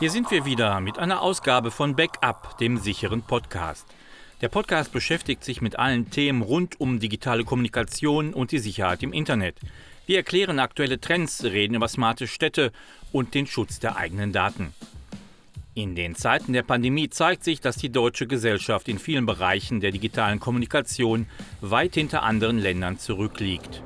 Hier sind wir wieder mit einer Ausgabe von Backup, dem sicheren Podcast. Der Podcast beschäftigt sich mit allen Themen rund um digitale Kommunikation und die Sicherheit im Internet. Wir erklären aktuelle Trends, reden über smarte Städte und den Schutz der eigenen Daten. In den Zeiten der Pandemie zeigt sich, dass die deutsche Gesellschaft in vielen Bereichen der digitalen Kommunikation weit hinter anderen Ländern zurückliegt.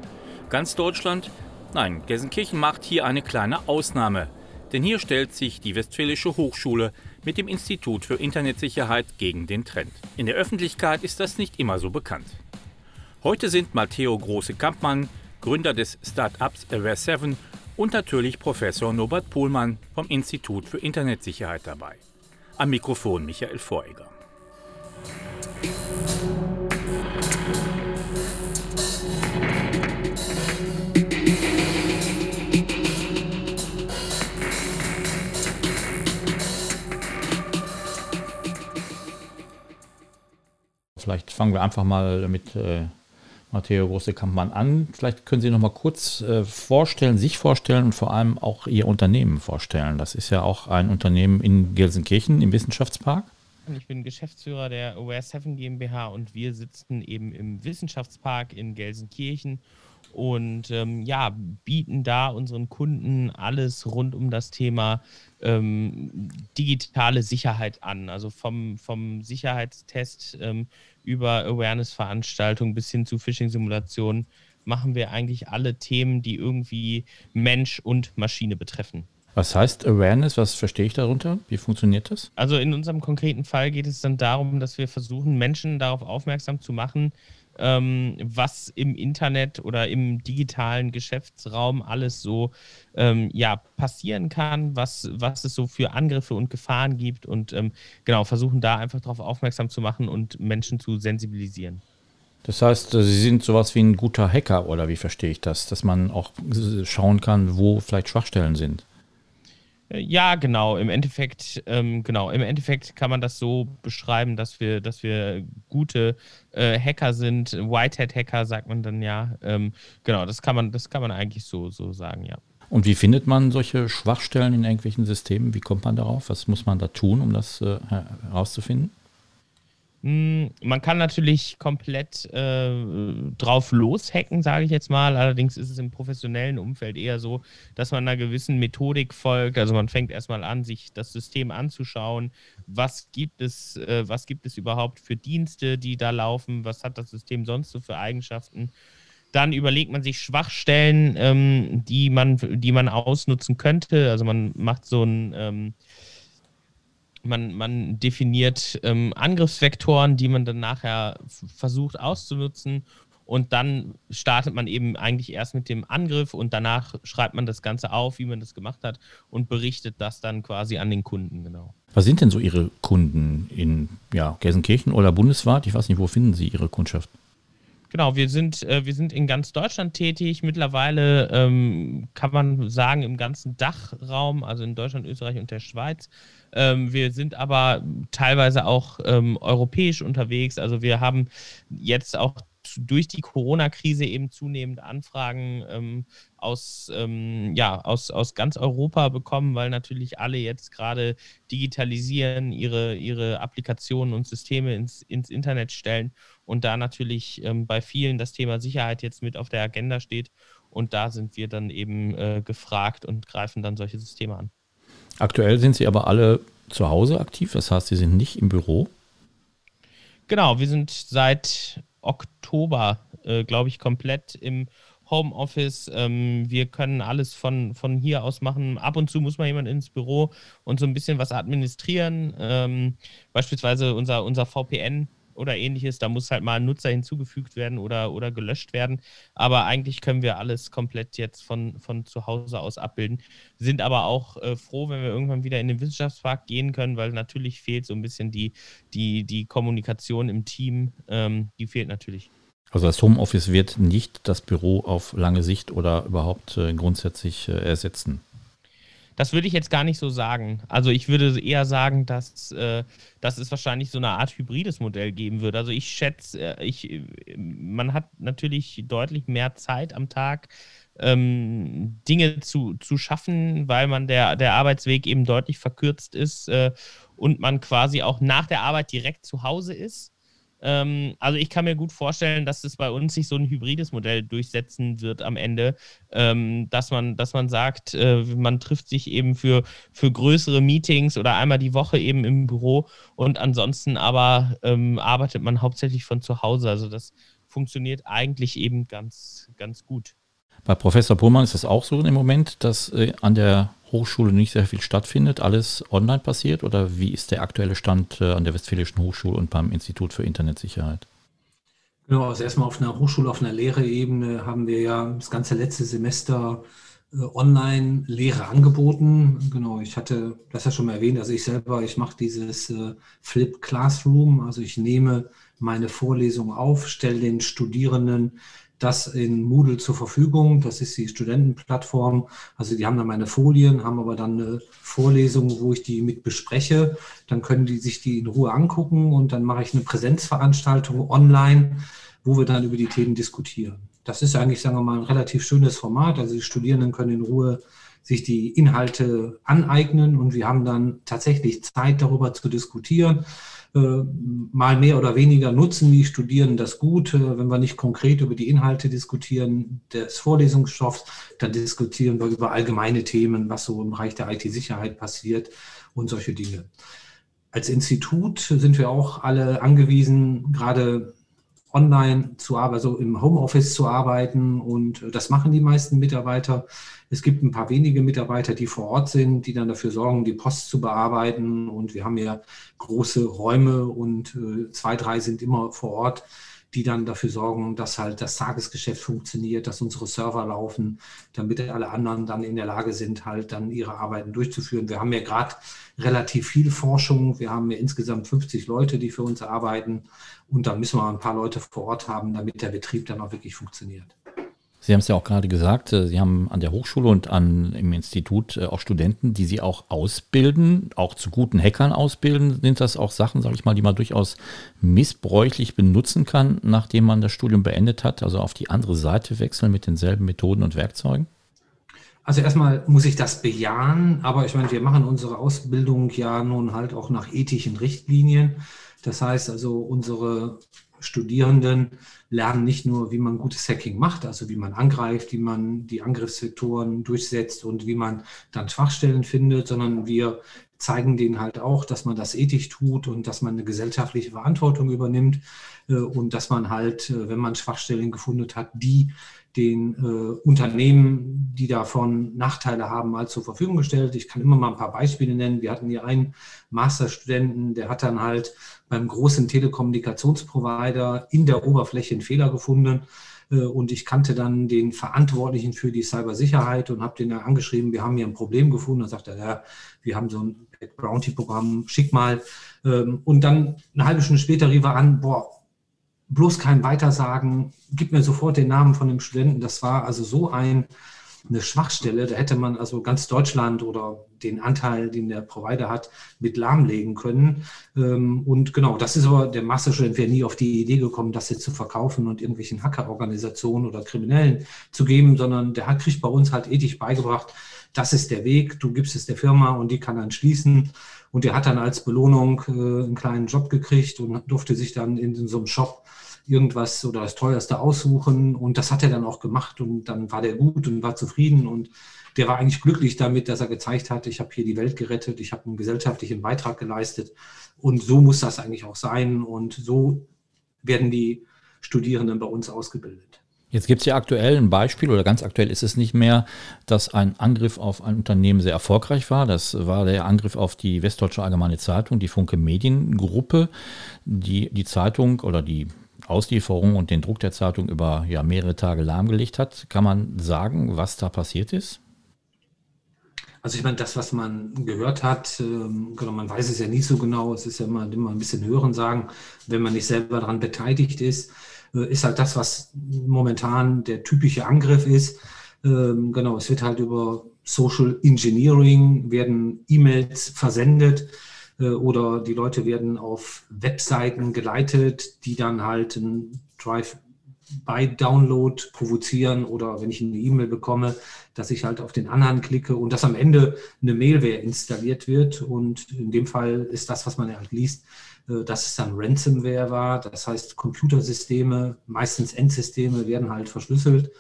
Ganz Deutschland? Nein, Gelsenkirchen macht hier eine kleine Ausnahme. Denn hier stellt sich die Westfälische Hochschule mit dem Institut für Internetsicherheit gegen den Trend. In der Öffentlichkeit ist das nicht immer so bekannt. Heute sind Matteo Große-Kampmann, Gründer des Startups Aware 7 und natürlich Professor Norbert Pohlmann vom Institut für Internetsicherheit dabei. Am Mikrofon Michael Voregger. Vielleicht fangen wir einfach mal mit äh, Matteo Große-Kampmann an. Vielleicht können Sie noch mal kurz äh, vorstellen, sich vorstellen und vor allem auch Ihr Unternehmen vorstellen. Das ist ja auch ein Unternehmen in Gelsenkirchen im Wissenschaftspark. Ich bin Geschäftsführer der Aware 7 GmbH und wir sitzen eben im Wissenschaftspark in Gelsenkirchen und ähm, ja, bieten da unseren Kunden alles rund um das Thema ähm, digitale Sicherheit an. Also vom, vom Sicherheitstest ähm, über Awareness-Veranstaltungen bis hin zu Phishing-Simulationen machen wir eigentlich alle Themen, die irgendwie Mensch und Maschine betreffen. Was heißt Awareness? Was verstehe ich darunter? Wie funktioniert das? Also in unserem konkreten Fall geht es dann darum, dass wir versuchen, Menschen darauf aufmerksam zu machen, ähm, was im Internet oder im digitalen Geschäftsraum alles so ähm, ja, passieren kann, was, was es so für Angriffe und Gefahren gibt und ähm, genau, versuchen da einfach darauf aufmerksam zu machen und Menschen zu sensibilisieren. Das heißt, äh, Sie sind sowas wie ein guter Hacker oder wie verstehe ich das, dass man auch schauen kann, wo vielleicht Schwachstellen sind? Ja, genau. Im Endeffekt, ähm, genau, im Endeffekt kann man das so beschreiben, dass wir, dass wir gute äh, Hacker sind. Whitehead-Hacker sagt man dann ja. Ähm, genau, das kann man, das kann man eigentlich so, so sagen, ja. Und wie findet man solche Schwachstellen in irgendwelchen Systemen? Wie kommt man darauf? Was muss man da tun, um das äh, herauszufinden? Hm, man kann natürlich komplett äh, drauf loshacken, sage ich jetzt mal. Allerdings ist es im professionellen Umfeld eher so, dass man einer gewissen Methodik folgt. Also man fängt erstmal an, sich das System anzuschauen. Was gibt es, äh, was gibt es überhaupt für Dienste, die da laufen? Was hat das System sonst so für Eigenschaften? Dann überlegt man sich Schwachstellen, ähm, die, man, die man ausnutzen könnte. Also man macht so ein ähm, man, man definiert ähm, Angriffsvektoren, die man dann nachher versucht auszunutzen. Und dann startet man eben eigentlich erst mit dem Angriff und danach schreibt man das Ganze auf, wie man das gemacht hat und berichtet das dann quasi an den Kunden, genau. Was sind denn so Ihre Kunden in ja, Gelsenkirchen oder bundesweit? Ich weiß nicht, wo finden Sie Ihre Kundschaft? Genau, wir sind, äh, wir sind in ganz Deutschland tätig. Mittlerweile ähm, kann man sagen, im ganzen Dachraum, also in Deutschland, Österreich und der Schweiz. Ähm, wir sind aber teilweise auch ähm, europäisch unterwegs. Also wir haben jetzt auch durch die Corona-Krise eben zunehmend Anfragen ähm, aus, ähm, ja, aus, aus ganz Europa bekommen, weil natürlich alle jetzt gerade digitalisieren, ihre, ihre Applikationen und Systeme ins, ins Internet stellen und da natürlich ähm, bei vielen das Thema Sicherheit jetzt mit auf der Agenda steht. Und da sind wir dann eben äh, gefragt und greifen dann solche Systeme an. Aktuell sind Sie aber alle zu Hause aktiv, das heißt, Sie sind nicht im Büro? Genau, wir sind seit Oktober, äh, glaube ich, komplett im Homeoffice. Ähm, wir können alles von, von hier aus machen. Ab und zu muss mal jemand ins Büro und so ein bisschen was administrieren. Ähm, beispielsweise unser, unser VPN oder ähnliches. Da muss halt mal ein Nutzer hinzugefügt werden oder, oder gelöscht werden. Aber eigentlich können wir alles komplett jetzt von, von zu Hause aus abbilden. Sind aber auch äh, froh, wenn wir irgendwann wieder in den Wissenschaftspark gehen können, weil natürlich fehlt so ein bisschen die, die, die Kommunikation im Team. Ähm, die fehlt natürlich. Also das Homeoffice wird nicht das Büro auf lange Sicht oder überhaupt äh, grundsätzlich äh, ersetzen. Das würde ich jetzt gar nicht so sagen. Also ich würde eher sagen, dass, äh, dass es wahrscheinlich so eine Art hybrides Modell geben wird. Also ich schätze, äh, ich, man hat natürlich deutlich mehr Zeit am Tag, ähm, Dinge zu, zu schaffen, weil man der, der Arbeitsweg eben deutlich verkürzt ist äh, und man quasi auch nach der Arbeit direkt zu Hause ist. Ähm, also ich kann mir gut vorstellen, dass es bei uns sich so ein hybrides Modell durchsetzen wird am Ende, ähm, dass man, dass man sagt, äh, man trifft sich eben für, für größere Meetings oder einmal die Woche eben im Büro und ansonsten aber ähm, arbeitet man hauptsächlich von zu Hause. Also das funktioniert eigentlich eben ganz, ganz gut. Bei Professor Pullmann ist es auch so im Moment, dass äh, an der Hochschule nicht sehr viel stattfindet, alles online passiert? Oder wie ist der aktuelle Stand äh, an der Westfälischen Hochschule und beim Institut für Internetsicherheit? Genau, also erstmal auf einer Hochschule, auf einer Lehreebene haben wir ja das ganze letzte Semester äh, online Lehre angeboten. Genau, ich hatte das ja schon mal erwähnt, also ich selber, ich mache dieses äh, Flip Classroom, also ich nehme meine Vorlesung auf, stelle den Studierenden das in Moodle zur Verfügung. Das ist die Studentenplattform. Also die haben dann meine Folien, haben aber dann eine Vorlesung, wo ich die mit bespreche. Dann können die sich die in Ruhe angucken und dann mache ich eine Präsenzveranstaltung online, wo wir dann über die Themen diskutieren. Das ist eigentlich, sagen wir mal, ein relativ schönes Format. Also die Studierenden können in Ruhe sich die Inhalte aneignen und wir haben dann tatsächlich Zeit darüber zu diskutieren. Äh, mal mehr oder weniger nutzen die Studierenden das gut. Wenn wir nicht konkret über die Inhalte diskutieren des Vorlesungsstoffs, dann diskutieren wir über allgemeine Themen, was so im Bereich der IT-Sicherheit passiert und solche Dinge. Als Institut sind wir auch alle angewiesen, gerade online zu arbeiten, also im Homeoffice zu arbeiten. Und das machen die meisten Mitarbeiter. Es gibt ein paar wenige Mitarbeiter, die vor Ort sind, die dann dafür sorgen, die Post zu bearbeiten. Und wir haben ja große Räume und äh, zwei, drei sind immer vor Ort die dann dafür sorgen, dass halt das Tagesgeschäft funktioniert, dass unsere Server laufen, damit alle anderen dann in der Lage sind, halt dann ihre Arbeiten durchzuführen. Wir haben ja gerade relativ viel Forschung. Wir haben ja insgesamt 50 Leute, die für uns arbeiten. Und da müssen wir ein paar Leute vor Ort haben, damit der Betrieb dann auch wirklich funktioniert. Sie haben es ja auch gerade gesagt, äh, Sie haben an der Hochschule und an, im Institut äh, auch Studenten, die Sie auch ausbilden, auch zu guten Hackern ausbilden. Sind das auch Sachen, sage ich mal, die man durchaus missbräuchlich benutzen kann, nachdem man das Studium beendet hat? Also auf die andere Seite wechseln mit denselben Methoden und Werkzeugen? Also erstmal muss ich das bejahen, aber ich meine, wir machen unsere Ausbildung ja nun halt auch nach ethischen Richtlinien. Das heißt also, unsere Studierenden lernen nicht nur, wie man gutes Hacking macht, also wie man angreift, wie man die Angriffssektoren durchsetzt und wie man dann Schwachstellen findet, sondern wir zeigen denen halt auch, dass man das ethisch tut und dass man eine gesellschaftliche Verantwortung übernimmt äh, und dass man halt, äh, wenn man Schwachstellen gefunden hat, die den äh, Unternehmen, die davon Nachteile haben, mal zur Verfügung gestellt. Ich kann immer mal ein paar Beispiele nennen. Wir hatten hier einen Masterstudenten, der hat dann halt beim großen Telekommunikationsprovider in der Oberfläche einen Fehler gefunden. Äh, und ich kannte dann den Verantwortlichen für die Cybersicherheit und habe den dann angeschrieben, wir haben hier ein Problem gefunden. Dann sagt er, ja, wir haben so ein Bounty-Programm, schick mal. Ähm, und dann eine halbe Stunde später rief er an, boah, bloß kein Weitersagen, gib mir sofort den Namen von dem Studenten. Das war also so ein, eine Schwachstelle, da hätte man also ganz Deutschland oder den Anteil, den der Provider hat, mit lahmlegen können. Ähm, und genau, das ist aber, der Masterstudent wäre nie auf die Idee gekommen, das jetzt zu verkaufen und irgendwelchen Hackerorganisationen oder Kriminellen zu geben, sondern der hat kriegt bei uns halt ethisch beigebracht, das ist der Weg, du gibst es der Firma und die kann dann schließen. Und er hat dann als Belohnung äh, einen kleinen Job gekriegt und durfte sich dann in, in so einem Shop irgendwas oder das teuerste aussuchen. Und das hat er dann auch gemacht und dann war der gut und war zufrieden und der war eigentlich glücklich damit, dass er gezeigt hat, ich habe hier die Welt gerettet, ich habe einen gesellschaftlichen Beitrag geleistet. Und so muss das eigentlich auch sein. Und so werden die Studierenden bei uns ausgebildet. Jetzt gibt es ja aktuell ein Beispiel, oder ganz aktuell ist es nicht mehr, dass ein Angriff auf ein Unternehmen sehr erfolgreich war. Das war der Angriff auf die Westdeutsche Allgemeine Zeitung, die Funke Mediengruppe, die die Zeitung oder die Auslieferung und den Druck der Zeitung über ja, mehrere Tage lahmgelegt hat. Kann man sagen, was da passiert ist? Also ich meine, das, was man gehört hat, genau, man weiß es ja nicht so genau, es ist ja immer, immer ein bisschen hören sagen, wenn man nicht selber daran beteiligt ist. Äh, ist halt das, was momentan der typische Angriff ist. Ähm, genau, es wird halt über Social Engineering, werden E-Mails versendet äh, oder die Leute werden auf Webseiten geleitet, die dann halt ein Drive-by-Download provozieren oder wenn ich eine E-Mail bekomme, dass ich halt auf den Anhang klicke und dass am Ende eine Mailware installiert wird. Und in dem Fall ist das, was man halt liest, dass es dann Ransomware war. Das heißt, Computersysteme, meistens Endsysteme, werden halt verschlüsselt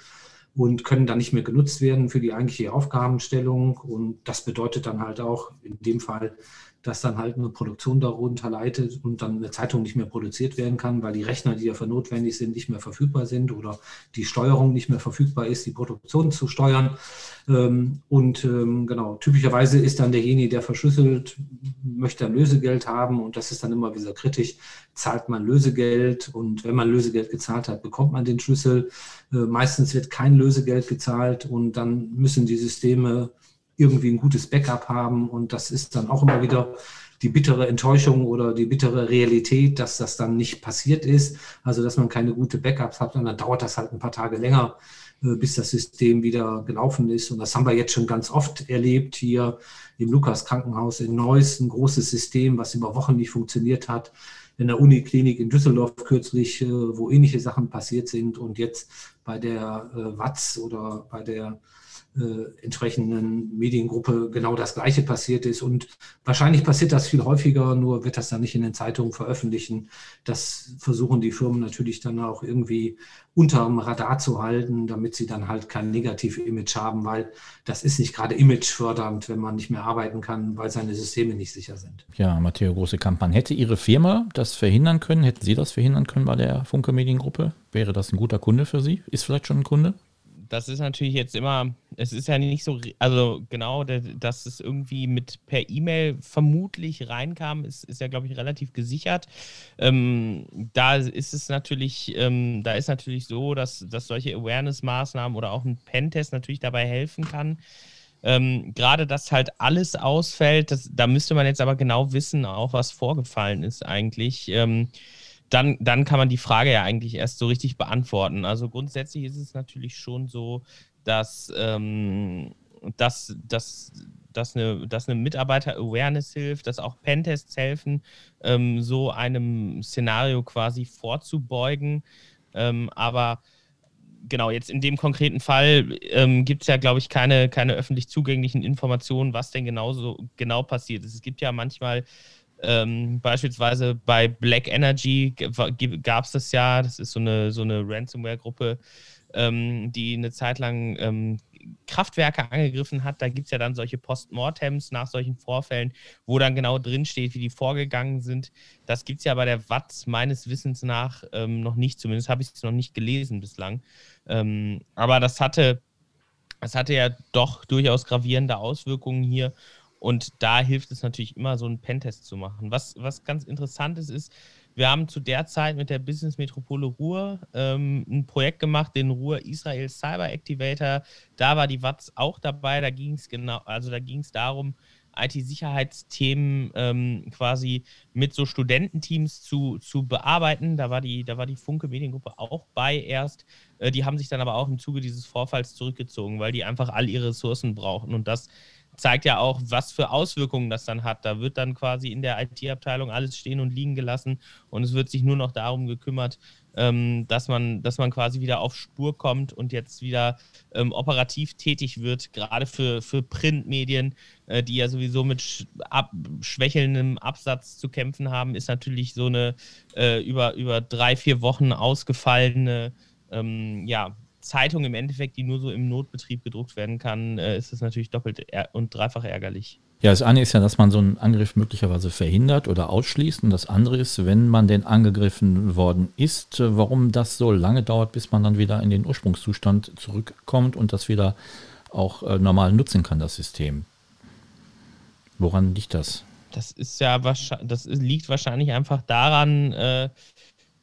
und können dann nicht mehr genutzt werden für die eigentliche Aufgabenstellung. Und das bedeutet dann halt auch in dem Fall, dass dann halt eine Produktion darunter leitet und dann eine Zeitung nicht mehr produziert werden kann, weil die Rechner, die dafür notwendig sind, nicht mehr verfügbar sind oder die Steuerung nicht mehr verfügbar ist, die Produktion zu steuern. Ähm, und ähm, genau, typischerweise ist dann derjenige, der verschlüsselt, möchte ein Lösegeld haben und das ist dann immer wieder kritisch. Zahlt man Lösegeld und wenn man Lösegeld gezahlt hat, bekommt man den Schlüssel. Äh, meistens wird kein Lösegeld gezahlt und dann müssen die Systeme irgendwie ein gutes Backup haben. Und das ist dann auch immer wieder die bittere Enttäuschung oder die bittere Realität, dass das dann nicht passiert ist. Also dass man keine gute Backups hat und dann dauert das halt ein paar Tage länger, äh, bis das System wieder gelaufen ist. Und das haben wir jetzt schon ganz oft erlebt hier im Lukas Krankenhaus in Neuss, ein großes System, was über Wochen nicht funktioniert hat. In der Uniklinik in Düsseldorf kürzlich, äh, wo ähnliche Sachen passiert sind und jetzt bei der äh, Watz oder bei der äh, entsprechenden Mediengruppe genau das Gleiche passiert ist. Und wahrscheinlich passiert das viel häufiger, nur wird das dann nicht in den Zeitungen veröffentlichen. Das versuchen die Firmen natürlich dann auch irgendwie unterm Radar zu halten, damit sie dann halt kein negatives Image haben, weil das ist nicht gerade imagefördernd, wenn man nicht mehr arbeiten kann, weil seine Systeme nicht sicher sind. Ja, Matteo, große Kampagne. Hätte Ihre Firma das verhindern können? Hätten Sie das verhindern können bei der Funke Mediengruppe? Wäre das ein guter Kunde für Sie? Ist vielleicht schon ein Kunde? Das ist natürlich jetzt immer, es ist ja nicht so, also genau, dass es irgendwie mit per E-Mail vermutlich reinkam, ist, ist ja, glaube ich, relativ gesichert. Ähm, da ist es natürlich, ähm, da ist natürlich so, dass, dass solche Awareness-Maßnahmen oder auch ein Pentest natürlich dabei helfen kann. Ähm, Gerade, dass halt alles ausfällt, das, da müsste man jetzt aber genau wissen, auch was vorgefallen ist eigentlich. Ähm, dann, dann kann man die Frage ja eigentlich erst so richtig beantworten. Also grundsätzlich ist es natürlich schon so, dass, ähm, dass, dass, dass eine, dass eine Mitarbeiter-Awareness hilft, dass auch Pentests helfen, ähm, so einem Szenario quasi vorzubeugen. Ähm, aber genau, jetzt in dem konkreten Fall ähm, gibt es ja, glaube ich, keine, keine öffentlich zugänglichen Informationen, was denn genau so genau passiert ist. Es gibt ja manchmal ähm, beispielsweise bei Black Energy gab es das ja, das ist so eine, so eine Ransomware-Gruppe, ähm, die eine Zeit lang ähm, Kraftwerke angegriffen hat. Da gibt es ja dann solche Postmortems nach solchen Vorfällen, wo dann genau drinsteht, wie die vorgegangen sind. Das gibt es ja bei der Watz meines Wissens nach ähm, noch nicht, zumindest habe ich es noch nicht gelesen bislang. Ähm, aber das hatte, das hatte ja doch durchaus gravierende Auswirkungen hier. Und da hilft es natürlich immer, so einen Pentest zu machen. Was, was ganz interessant ist, ist, wir haben zu der Zeit mit der Business Metropole Ruhr ähm, ein Projekt gemacht, den Ruhr Israel Cyber Activator. Da war die Watz auch dabei. Da ging es genau, also da ging es darum, IT-Sicherheitsthemen ähm, quasi mit so Studententeams zu, zu bearbeiten. Da war die, da war die Funke Mediengruppe auch bei erst. Äh, die haben sich dann aber auch im Zuge dieses Vorfalls zurückgezogen, weil die einfach all ihre Ressourcen brauchen. Und das zeigt ja auch, was für Auswirkungen das dann hat. Da wird dann quasi in der IT-Abteilung alles stehen und liegen gelassen und es wird sich nur noch darum gekümmert, ähm, dass, man, dass man quasi wieder auf Spur kommt und jetzt wieder ähm, operativ tätig wird, gerade für, für Printmedien, äh, die ja sowieso mit sch ab schwächelndem Absatz zu kämpfen haben, ist natürlich so eine äh, über, über drei, vier Wochen ausgefallene ähm, ja, Zeitung im Endeffekt, die nur so im Notbetrieb gedruckt werden kann, äh, ist es natürlich doppelt und dreifach ärgerlich. Ja, das eine ist ja, dass man so einen Angriff möglicherweise verhindert oder ausschließt. Und das andere ist, wenn man denn angegriffen worden ist, äh, warum das so lange dauert, bis man dann wieder in den Ursprungszustand zurückkommt und das wieder auch äh, normal nutzen kann, das System. Woran liegt das? Das ist ja wahrscheinlich, das liegt wahrscheinlich einfach daran, äh,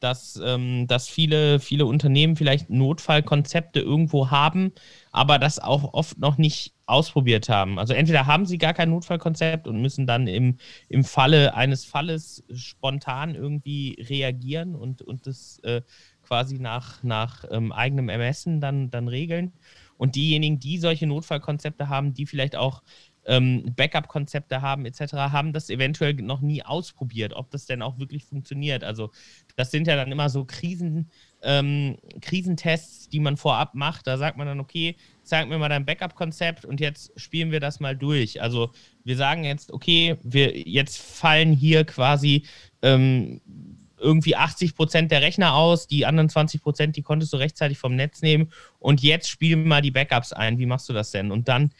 dass, ähm, dass viele, viele Unternehmen vielleicht Notfallkonzepte irgendwo haben, aber das auch oft noch nicht ausprobiert haben. Also entweder haben sie gar kein Notfallkonzept und müssen dann im, im Falle eines Falles spontan irgendwie reagieren und, und das äh, quasi nach, nach ähm, eigenem Ermessen dann, dann regeln. Und diejenigen, die solche Notfallkonzepte haben, die vielleicht auch ähm, Backup-Konzepte haben etc., haben das eventuell noch nie ausprobiert, ob das denn auch wirklich funktioniert. Also das sind ja dann immer so Krisen, ähm, Krisentests, die man vorab macht. Da sagt man dann, okay, zeig mir mal dein Backup-Konzept und jetzt spielen wir das mal durch. Also wir sagen jetzt, okay, wir jetzt fallen hier quasi ähm, irgendwie 80 Prozent der Rechner aus, die anderen 20 Prozent, die konntest du rechtzeitig vom Netz nehmen und jetzt spielen wir mal die Backups ein. Wie machst du das denn? Und dann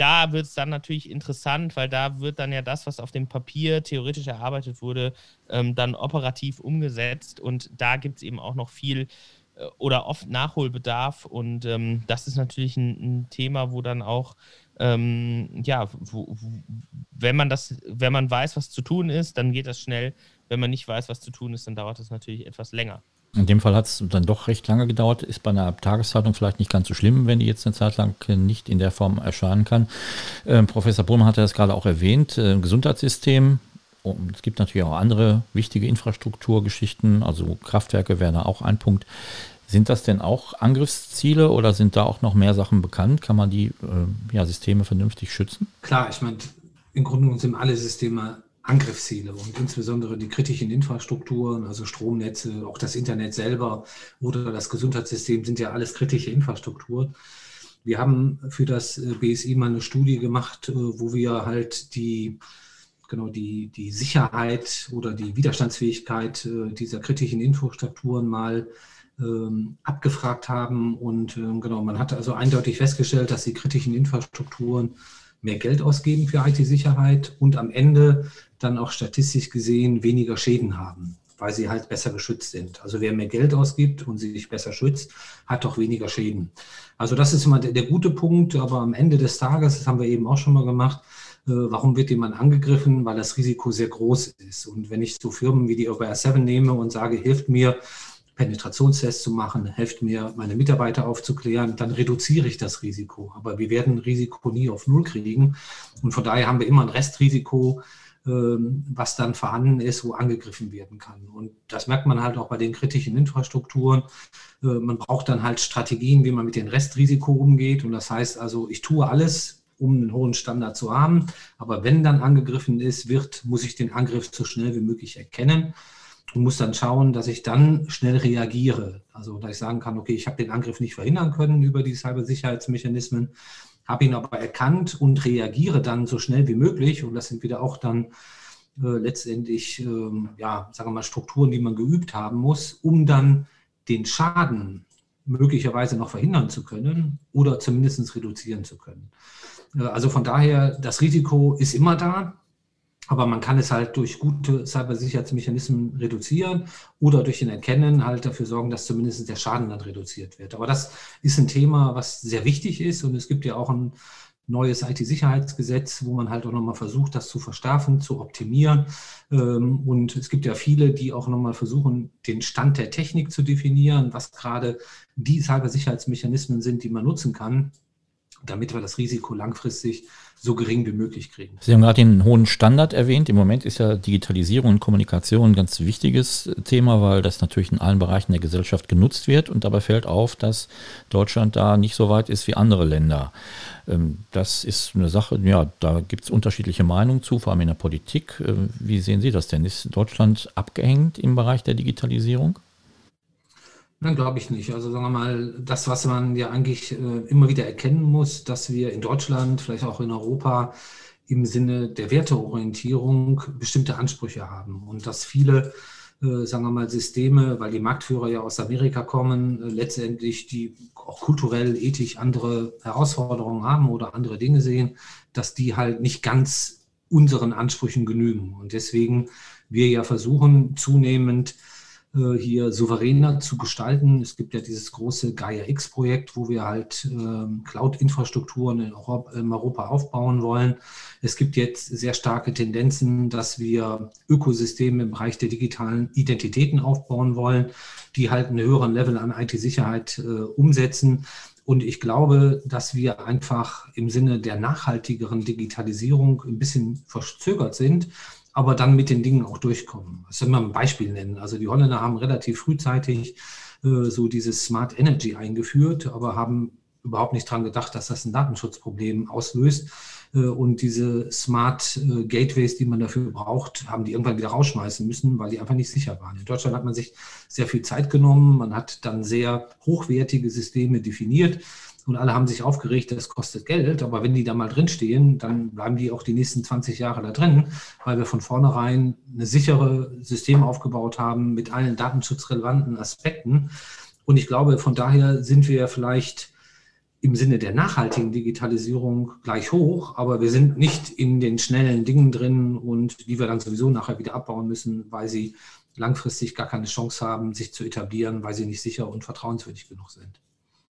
da wird es dann natürlich interessant, weil da wird dann ja das, was auf dem Papier theoretisch erarbeitet wurde, ähm, dann operativ umgesetzt. Und da gibt es eben auch noch viel äh, oder oft Nachholbedarf. Und ähm, das ist natürlich ein, ein, Thema, wo dann auch, ähm, ja, wo, wo, wenn man das, wenn man weiß, was zu tun ist, dann geht das schnell. Wenn man nicht weiß, was zu tun ist, dann dauert das natürlich etwas länger. In dem Fall hat es dann doch recht lange gedauert. Ist bei einer Tageszeitung vielleicht nicht ganz so schlimm, wenn die jetzt eine Zeit lang nicht in der Form erscheinen kann. Ähm, Professor Brunner hatte das gerade auch erwähnt. Äh, Gesundheitssystem. Oh, es gibt natürlich auch andere wichtige Infrastrukturgeschichten. Also Kraftwerke wären da auch ein Punkt. Sind das denn auch Angriffsziele oder sind da auch noch mehr Sachen bekannt? Kann man die äh, ja, Systeme vernünftig schützen? Klar, ich meine, im Grunde sind alle Systeme Angriffsziele und insbesondere die kritischen Infrastrukturen, also Stromnetze, auch das Internet selber oder das Gesundheitssystem sind ja alles kritische Infrastrukturen. Wir haben für das äh, BSI mal eine Studie gemacht, äh, wo wir halt die, genau die, die Sicherheit oder die Widerstandsfähigkeit äh, dieser kritischen Infrastrukturen mal ähm, abgefragt haben. Und ähm, genau, man hat also eindeutig festgestellt, dass die kritischen Infrastrukturen mehr Geld ausgeben für IT-Sicherheit und am Ende dann auch statistisch gesehen weniger Schäden haben, weil sie halt besser geschützt sind. Also wer mehr Geld ausgibt und sich besser schützt, hat auch weniger Schäden. Also das ist immer der, der gute Punkt, aber am Ende des Tages, das haben wir eben auch schon mal gemacht, äh, warum wird jemand angegriffen? Weil das Risiko sehr groß ist. Und wenn ich so Firmen wie die OBR 7 nehme und sage, hilft mir, Penetrationstests zu machen, hilft mir, meine Mitarbeiter aufzuklären, dann reduziere ich das Risiko. Aber wir werden Risiko nie auf Null kriegen. Und von daher haben wir immer ein Restrisiko, ähm, was dann vorhanden ist, wo angegriffen werden kann. Und das merkt man halt auch bei den kritischen Infrastrukturen. Äh, man braucht dann halt Strategien, wie man mit dem Restrisiko umgeht. Und das heißt also, ich tue alles, um einen hohen Standard zu haben. Aber wenn dann angegriffen ist, wird, muss ich den Angriff so schnell wie möglich erkennen und muss dann schauen, dass ich dann schnell reagiere. Also, dass ich sagen kann, okay, ich habe den Angriff nicht verhindern können über die Cybersicherheitsmechanismen, habe ihn aber erkannt und reagiere dann so schnell wie möglich. Und das sind wieder auch dann äh, letztendlich, äh, ja, sagen wir mal, Strukturen, die man geübt haben muss, um dann den Schaden möglicherweise noch verhindern zu können oder zumindest reduzieren zu können. Äh, also von daher, das Risiko ist immer da. Aber man kann es halt durch gute Cybersicherheitsmechanismen reduzieren oder durch den Erkennen halt dafür sorgen, dass zumindest der Schaden dann reduziert wird. Aber das ist ein Thema, was sehr wichtig ist und es gibt ja auch ein neues IT-Sicherheitsgesetz, wo man halt auch nochmal versucht, das zu verstärken, zu optimieren. Ähm, und es gibt ja viele, die auch nochmal versuchen, den Stand der Technik zu definieren, was gerade die Cybersicherheitsmechanismen sind, die man nutzen kann, damit wir das Risiko langfristig so gering wie möglich kriegen. Sie haben gerade den hohen Standard erwähnt. Im Moment ist ja Digitalisierung und Kommunikation ein ganz wichtiges Thema, weil das natürlich in allen Bereichen der Gesellschaft genutzt wird. Und dabei fällt auf, dass Deutschland da nicht so weit ist wie andere Länder. Ähm, das ist eine Sache, ja, da gibt es unterschiedliche Meinungen zu, vor allem in der Politik. Ähm, wie sehen Sie das denn? Ist Deutschland abgehängt im Bereich der Digitalisierung? Nein, glaube ich nicht. Also sagen wir mal, das, was man ja eigentlich äh, immer wieder erkennen muss, dass wir in Deutschland, vielleicht auch in Europa, im Sinne der Werteorientierung bestimmte Ansprüche haben und dass viele, äh, sagen wir mal, Systeme, weil die Marktführer ja aus Amerika kommen, äh, letztendlich die auch kulturell, ethisch andere Herausforderungen haben oder andere Dinge sehen, dass die halt nicht ganz unseren Ansprüchen genügen. Und deswegen wir ja versuchen, zunehmend hier souveräner zu gestalten. Es gibt ja dieses große Gaia X-Projekt, wo wir halt äh, Cloud-Infrastrukturen in Europa, in Europa aufbauen wollen. Es gibt jetzt sehr starke Tendenzen, dass wir Ökosysteme im Bereich der digitalen Identitäten aufbauen wollen, die halt einen höheren Level an IT-Sicherheit äh, umsetzen. Und ich glaube, dass wir einfach im Sinne der nachhaltigeren Digitalisierung ein bisschen verzögert sind aber dann mit den Dingen auch durchkommen. Das soll man ein Beispiel nennen. Also die Holländer haben relativ frühzeitig äh, so dieses Smart Energy eingeführt, aber haben überhaupt nicht dran gedacht, dass das ein Datenschutzproblem auslöst. Äh, und diese Smart äh, Gateways, die man dafür braucht, haben die irgendwann wieder rausschmeißen müssen, weil die einfach nicht sicher waren. In Deutschland hat man sich sehr viel Zeit genommen. Man hat dann sehr hochwertige Systeme definiert. Und alle haben sich aufgeregt, das kostet Geld. Aber wenn die da mal drinstehen, dann bleiben die auch die nächsten 20 Jahre da drin, weil wir von vornherein eine sichere System aufgebaut haben mit allen datenschutzrelevanten Aspekten. Und ich glaube, von daher sind wir vielleicht im Sinne der nachhaltigen Digitalisierung gleich hoch, aber wir sind nicht in den schnellen Dingen drin und die wir dann sowieso nachher wieder abbauen müssen, weil sie langfristig gar keine Chance haben, sich zu etablieren, weil sie nicht sicher und vertrauenswürdig genug sind.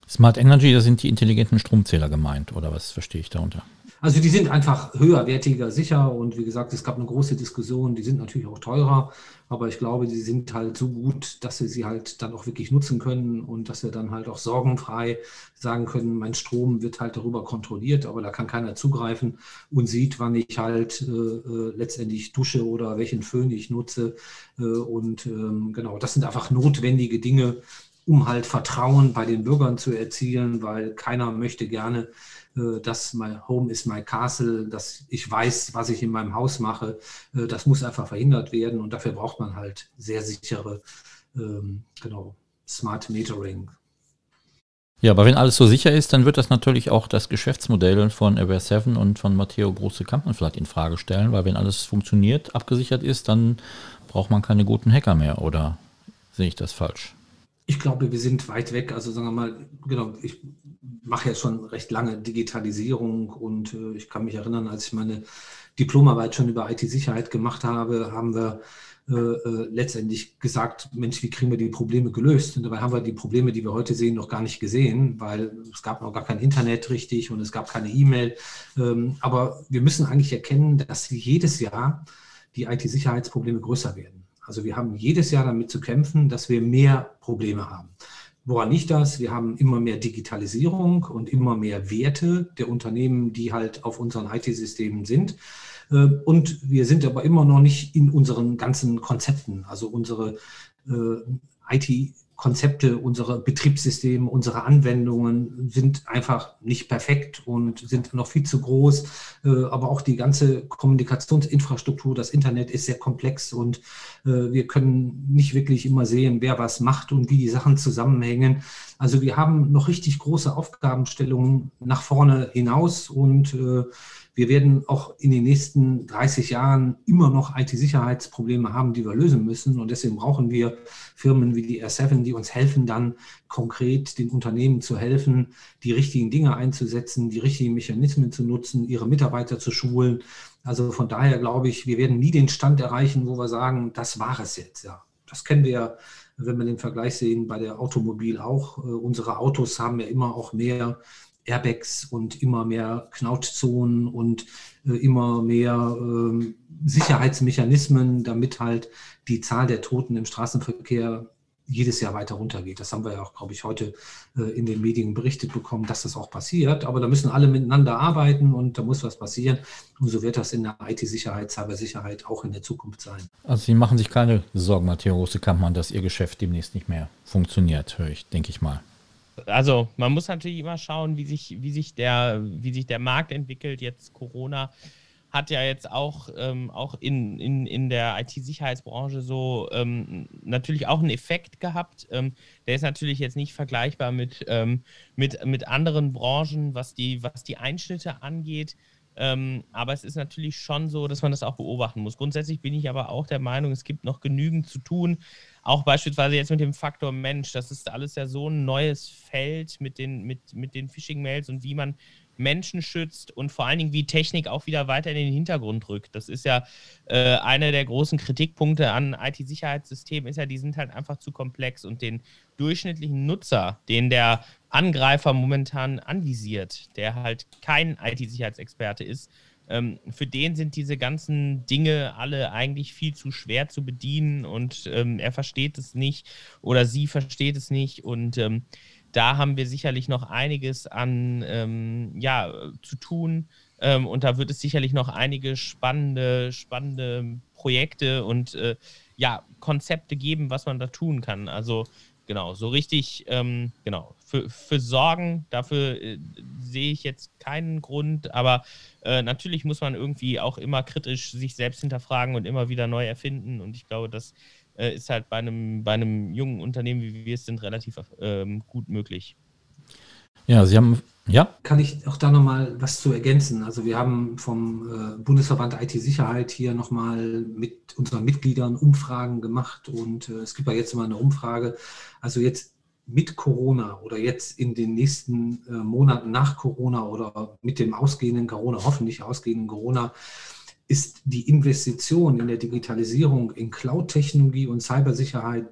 Smart Energy, da sind die intelligenten Stromzähler gemeint, oder was verstehe ich darunter? Also die sind einfach höherwertiger, sicher und wie gesagt, es gab eine große Diskussion, die sind natürlich auch teurer, aber ich glaube, die sind halt so gut, dass wir sie halt dann auch wirklich nutzen können und dass wir dann halt auch sorgenfrei sagen können, mein Strom wird halt darüber kontrolliert, aber da kann keiner zugreifen und sieht, wann ich halt äh, äh letztendlich dusche oder welchen Föhn ich nutze äh, und ähm, genau, das sind einfach notwendige Dinge, um halt Vertrauen bei den Bürgern zu erzielen, weil keiner möchte gerne äh, dass my home is my castle, dass ich weiß, was ich in meinem Haus mache. Äh, das muss einfach verhindert werden und dafür braucht man halt sehr sichere, ähm, genau, Smart Metering. Ja, aber wenn alles so sicher ist, dann wird das natürlich auch das Geschäftsmodell von Aware 7 und von Matteo Große Kampmann vielleicht in Frage stellen, weil wenn alles funktioniert, abgesichert ist, dann braucht man keine guten Hacker mehr, oder sehe ich das falsch? Ich glaube, wir sind weit weg. Also sagen wir mal, genau, ich mache ja schon recht lange Digitalisierung und äh, ich kann mich erinnern, als ich meine Diplomarbeit schon über IT-Sicherheit gemacht habe, haben wir äh, äh, letztendlich gesagt, Mensch, wie kriegen wir die Probleme gelöst? Und dabei haben wir die Probleme, die wir heute sehen, noch gar nicht gesehen, weil es gab noch gar kein Internet richtig und es gab keine E-Mail. Ähm, aber wir müssen eigentlich erkennen, dass jedes Jahr die IT-Sicherheitsprobleme größer werden. Also wir haben jedes Jahr damit zu kämpfen, dass wir mehr Probleme haben. Woran liegt das? Wir haben immer mehr Digitalisierung und immer mehr Werte der Unternehmen, die halt auf unseren IT-Systemen sind. Äh, und wir sind aber immer noch nicht in unseren ganzen Konzepten. Also unsere äh, IT Konzepte, unsere Betriebssysteme, unsere Anwendungen sind einfach nicht perfekt und sind noch viel zu groß. Äh, aber auch die ganze Kommunikationsinfrastruktur, das Internet ist sehr komplex und äh, wir können nicht wirklich immer sehen, wer was macht und wie die Sachen zusammenhängen. Also wir haben noch richtig große Aufgabenstellungen nach vorne hinaus und äh, wir werden auch in den nächsten 30 Jahren immer noch IT-Sicherheitsprobleme haben, die wir lösen müssen. Und deswegen brauchen wir Firmen wie die R7, die uns helfen, dann konkret den Unternehmen zu helfen, die richtigen Dinge einzusetzen, die richtigen Mechanismen zu nutzen, ihre Mitarbeiter zu schulen. Also von daher glaube ich, wir werden nie den Stand erreichen, wo wir sagen, das war es jetzt. Ja, das kennen wir ja wenn wir den Vergleich sehen, bei der Automobil auch. Äh, unsere Autos haben ja immer auch mehr Airbags und immer mehr Knautzonen und äh, immer mehr äh, Sicherheitsmechanismen, damit halt die Zahl der Toten im Straßenverkehr jedes Jahr weiter runtergeht. Das haben wir ja auch, glaube ich, heute äh, in den Medien berichtet bekommen, dass das auch passiert. Aber da müssen alle miteinander arbeiten und da muss was passieren. Und so wird das in der IT-Sicherheit, Cybersicherheit auch in der Zukunft sein. Also Sie machen sich keine Sorgen, Matthias Rose-Kampmann, dass Ihr Geschäft demnächst nicht mehr funktioniert, höre ich, denke ich mal also man muss natürlich immer schauen, wie sich, wie sich, der, wie sich der Markt entwickelt. Jetzt Corona hat ja jetzt auch, ähm, auch in, in, in der IT-Sicherheitsbranche so ähm, natürlich auch einen Effekt gehabt. Ähm, der ist natürlich jetzt nicht vergleichbar mit, ähm, mit, mit anderen Branchen, was die, was die Einschnitte angeht. Ähm, aber es ist natürlich schon so, dass man das auch beobachten muss. Grundsätzlich bin ich aber auch der Meinung, es gibt noch genügend zu tun. Auch beispielsweise jetzt mit dem Faktor Mensch. Das ist alles ja so ein neues Feld mit den, mit, mit den Phishing-Mails und wie man Menschen schützt und vor allen Dingen, wie Technik auch wieder weiter in den Hintergrund rückt. Das ist ja äh, einer der großen Kritikpunkte an IT-Sicherheitssystemen, ist ja, die sind halt einfach zu komplex und den durchschnittlichen Nutzer, den der Angreifer momentan anvisiert, der halt kein IT-Sicherheitsexperte ist, ähm, für den sind diese ganzen Dinge alle eigentlich viel zu schwer zu bedienen und ähm, er versteht es nicht oder sie versteht es nicht und ähm, da haben wir sicherlich noch einiges an ähm, ja, zu tun. Ähm, und da wird es sicherlich noch einige spannende, spannende Projekte und äh, ja, Konzepte geben, was man da tun kann. Also genau, so richtig, ähm, genau, für, für Sorgen, dafür äh, sehe ich jetzt keinen Grund, aber äh, natürlich muss man irgendwie auch immer kritisch sich selbst hinterfragen und immer wieder neu erfinden und ich glaube, das äh, ist halt bei einem, bei einem jungen Unternehmen, wie wir es sind, relativ ähm, gut möglich. Ja, Sie haben, ja? Kann ich auch da nochmal was zu ergänzen? Also wir haben vom äh, Bundesverband IT-Sicherheit hier nochmal mit unseren Mitgliedern Umfragen gemacht und äh, es gibt ja jetzt immer eine Umfrage. Also jetzt mit Corona oder jetzt in den nächsten äh, Monaten nach Corona oder mit dem ausgehenden Corona, hoffentlich ausgehenden Corona, ist die Investition in der Digitalisierung, in Cloud-Technologie und Cybersicherheit